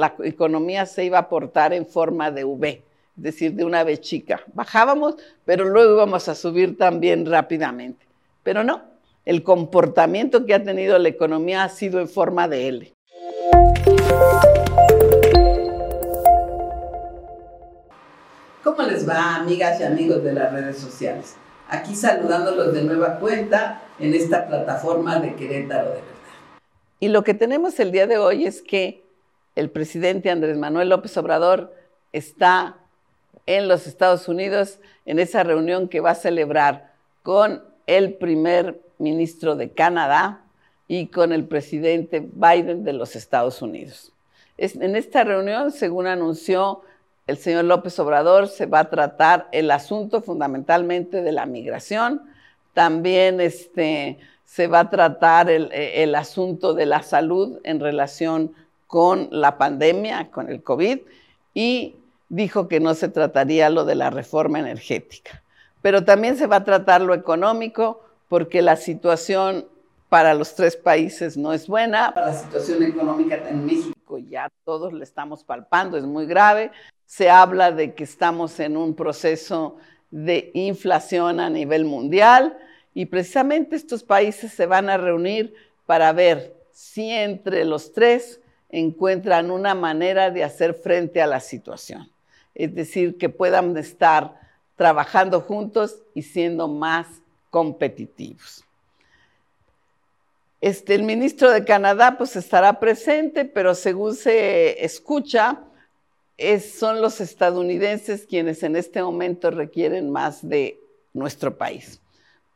la economía se iba a portar en forma de V, es decir, de una V chica. Bajábamos, pero luego íbamos a subir también rápidamente. Pero no, el comportamiento que ha tenido la economía ha sido en forma de L. ¿Cómo les va, amigas y amigos de las redes sociales? Aquí saludándolos de nueva cuenta en esta plataforma de Querétaro de verdad. Y lo que tenemos el día de hoy es que el presidente Andrés Manuel López Obrador está en los Estados Unidos en esa reunión que va a celebrar con el primer ministro de Canadá y con el presidente Biden de los Estados Unidos. En esta reunión, según anunció el señor López Obrador, se va a tratar el asunto fundamentalmente de la migración, también este, se va a tratar el, el asunto de la salud en relación con la pandemia, con el COVID, y dijo que no se trataría lo de la reforma energética. Pero también se va a tratar lo económico, porque la situación para los tres países no es buena. La situación económica en México ya todos le estamos palpando, es muy grave. Se habla de que estamos en un proceso de inflación a nivel mundial y precisamente estos países se van a reunir para ver si entre los tres encuentran una manera de hacer frente a la situación. Es decir, que puedan estar trabajando juntos y siendo más competitivos. Este, el ministro de Canadá pues estará presente, pero según se escucha, son los estadounidenses quienes en este momento requieren más de nuestro país,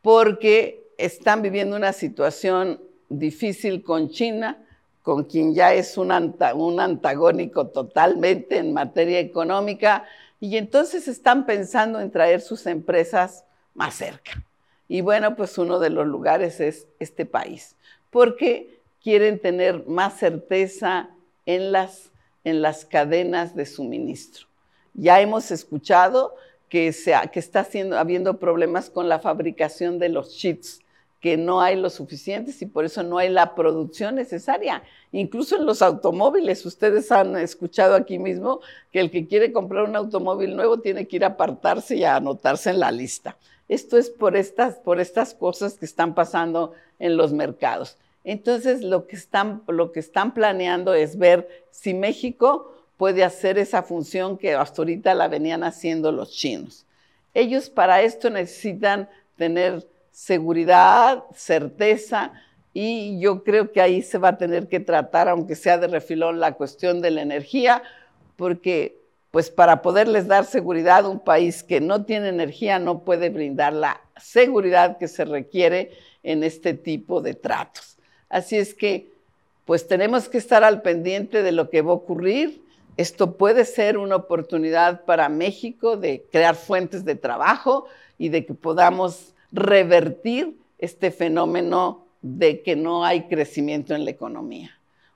porque están viviendo una situación difícil con China, con quien ya es un, un antagónico totalmente en materia económica, y entonces están pensando en traer sus empresas más cerca. Y bueno, pues uno de los lugares es este país porque quieren tener más certeza en las, en las cadenas de suministro. Ya hemos escuchado que, que está habiendo problemas con la fabricación de los chips, que no hay lo suficientes y por eso no hay la producción necesaria. Incluso en los automóviles, ustedes han escuchado aquí mismo que el que quiere comprar un automóvil nuevo tiene que ir a apartarse y a anotarse en la lista. Esto es por estas, por estas cosas que están pasando en los mercados. Entonces, lo que, están, lo que están planeando es ver si México puede hacer esa función que hasta ahorita la venían haciendo los chinos. Ellos para esto necesitan tener seguridad, certeza, y yo creo que ahí se va a tener que tratar, aunque sea de refilón, la cuestión de la energía, porque pues para poderles dar seguridad, un país que no tiene energía no puede brindar la seguridad que se requiere en este tipo de tratos. Así es que, pues tenemos que estar al pendiente de lo que va a ocurrir. Esto puede ser una oportunidad para México de crear fuentes de trabajo y de que podamos revertir este fenómeno de que no hay crecimiento en la economía.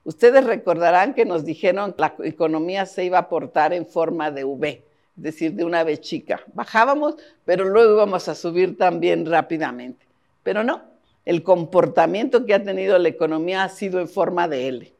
Ustedes recordarán que nos dijeron que la economía se iba a portar en forma de V, es decir, de una V chica. Bajábamos, pero luego íbamos a subir también rápidamente. Pero no, el comportamiento que ha tenido la economía ha sido en forma de L.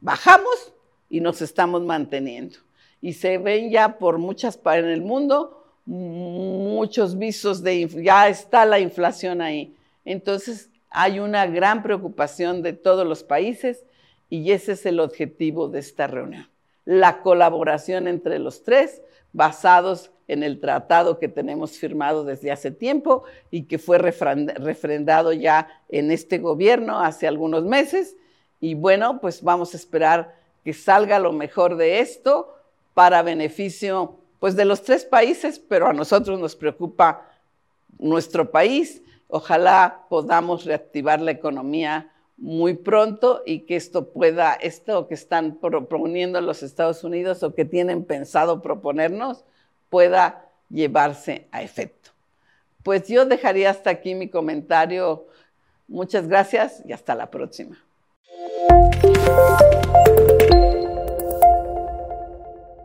Bajamos y nos estamos manteniendo. Y se ven ya por muchas partes en el mundo muchos visos de, ya está la inflación ahí. Entonces hay una gran preocupación de todos los países y ese es el objetivo de esta reunión. La colaboración entre los tres basados en el tratado que tenemos firmado desde hace tiempo y que fue refrendado ya en este gobierno hace algunos meses. Y bueno, pues vamos a esperar que salga lo mejor de esto para beneficio pues de los tres países, pero a nosotros nos preocupa nuestro país. Ojalá podamos reactivar la economía muy pronto y que esto pueda, esto que están proponiendo los Estados Unidos o que tienen pensado proponernos, pueda llevarse a efecto. Pues yo dejaría hasta aquí mi comentario. Muchas gracias y hasta la próxima.